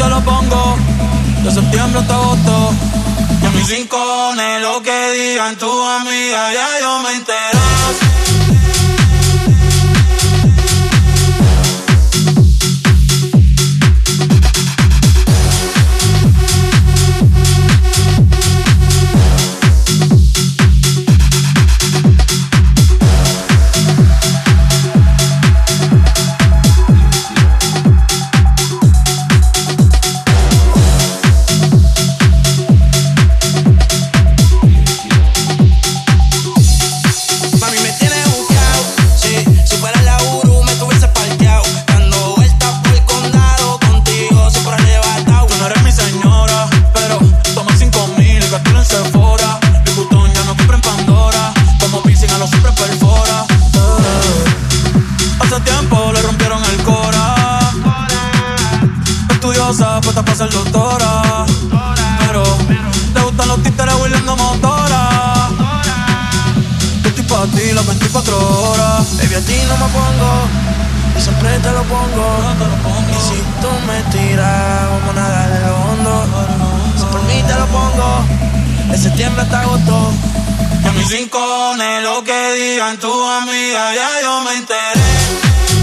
te lo pongo, de septiembre hasta agosto. Y a mis rincones, lo que digan tus amigas, ya yo me enteré. Puesta para ser doctora. Pero le gustan los títeres huirleando motora. Yo estoy pa' ti las 24 horas. Baby, a ti no me pongo. Y siempre te lo pongo. Y si tú me tiras, vamos a nadar en lo hondo. Si por mí te lo pongo. De septiembre hasta agosto. Y a mis rincones, lo que digan tus amigas, ya yo me enteré.